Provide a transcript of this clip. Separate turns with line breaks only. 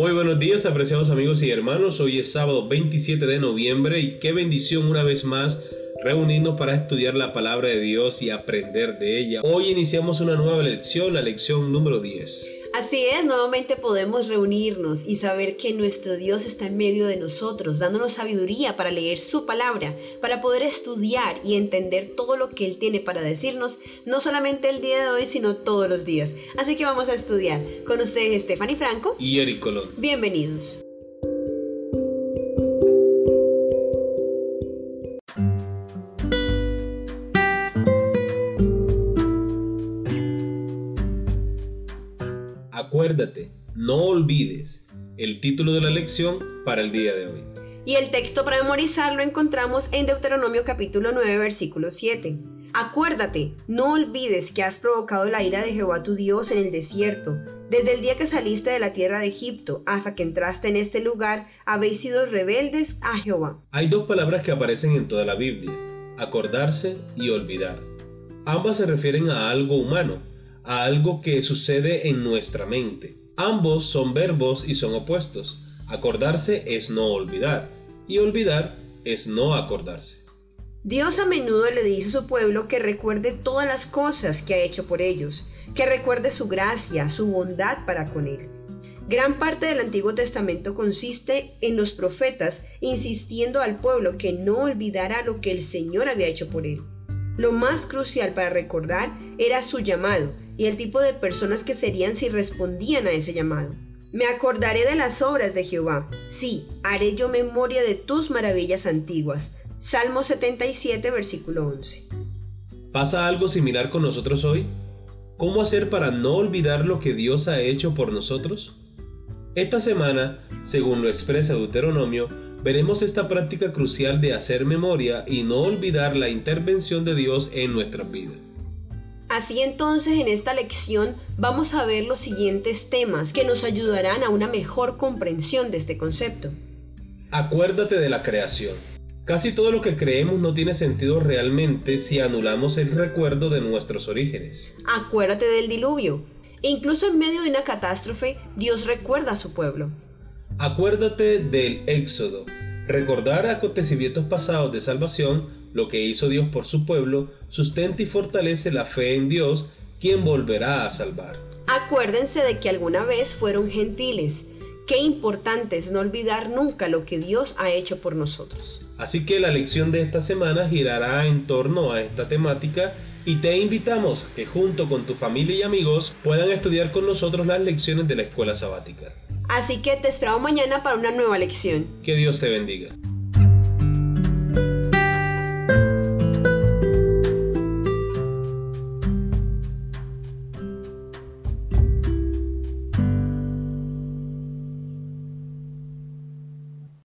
Muy buenos días, apreciados amigos y hermanos. Hoy es sábado 27 de noviembre y qué bendición una vez más reunirnos para estudiar la palabra de Dios y aprender de ella. Hoy iniciamos una nueva lección, la lección número 10.
Así es, nuevamente podemos reunirnos y saber que nuestro Dios está en medio de nosotros, dándonos sabiduría para leer su palabra, para poder estudiar y entender todo lo que Él tiene para decirnos, no solamente el día de hoy, sino todos los días. Así que vamos a estudiar. Con ustedes Stephanie Franco
y Eric Colón.
Bienvenidos.
Acuérdate, no olvides el título de la lección para el día de hoy.
Y el texto para memorizar lo encontramos en Deuteronomio capítulo 9 versículo 7. Acuérdate, no olvides que has provocado la ira de Jehová tu Dios en el desierto. Desde el día que saliste de la tierra de Egipto hasta que entraste en este lugar, habéis sido rebeldes a Jehová.
Hay dos palabras que aparecen en toda la Biblia, acordarse y olvidar. Ambas se refieren a algo humano, a algo que sucede en nuestra mente. Ambos son verbos y son opuestos. Acordarse es no olvidar y olvidar es no acordarse.
Dios a menudo le dice a su pueblo que recuerde todas las cosas que ha hecho por ellos, que recuerde su gracia, su bondad para con él. Gran parte del Antiguo Testamento consiste en los profetas insistiendo al pueblo que no olvidara lo que el Señor había hecho por él. Lo más crucial para recordar era su llamado y el tipo de personas que serían si respondían a ese llamado. Me acordaré de las obras de Jehová. Sí, haré yo memoria de tus maravillas antiguas. Salmo 77, versículo 11.
¿Pasa algo similar con nosotros hoy? ¿Cómo hacer para no olvidar lo que Dios ha hecho por nosotros? Esta semana, según lo expresa Deuteronomio, veremos esta práctica crucial de hacer memoria y no olvidar la intervención de Dios en nuestras vidas.
Así entonces en esta lección vamos a ver los siguientes temas que nos ayudarán a una mejor comprensión de este concepto.
Acuérdate de la creación. Casi todo lo que creemos no tiene sentido realmente si anulamos el recuerdo de nuestros orígenes.
Acuérdate del diluvio. E incluso en medio de una catástrofe, Dios recuerda a su pueblo.
Acuérdate del Éxodo. Recordar acontecimientos pasados de salvación lo que hizo Dios por su pueblo, sustenta y fortalece la fe en Dios, quien volverá a salvar.
Acuérdense de que alguna vez fueron gentiles. Qué importante es no olvidar nunca lo que Dios ha hecho por nosotros.
Así que la lección de esta semana girará en torno a esta temática y te invitamos a que junto con tu familia y amigos puedan estudiar con nosotros las lecciones de la escuela sabática.
Así que te esperamos mañana para una nueva lección.
Que Dios te bendiga.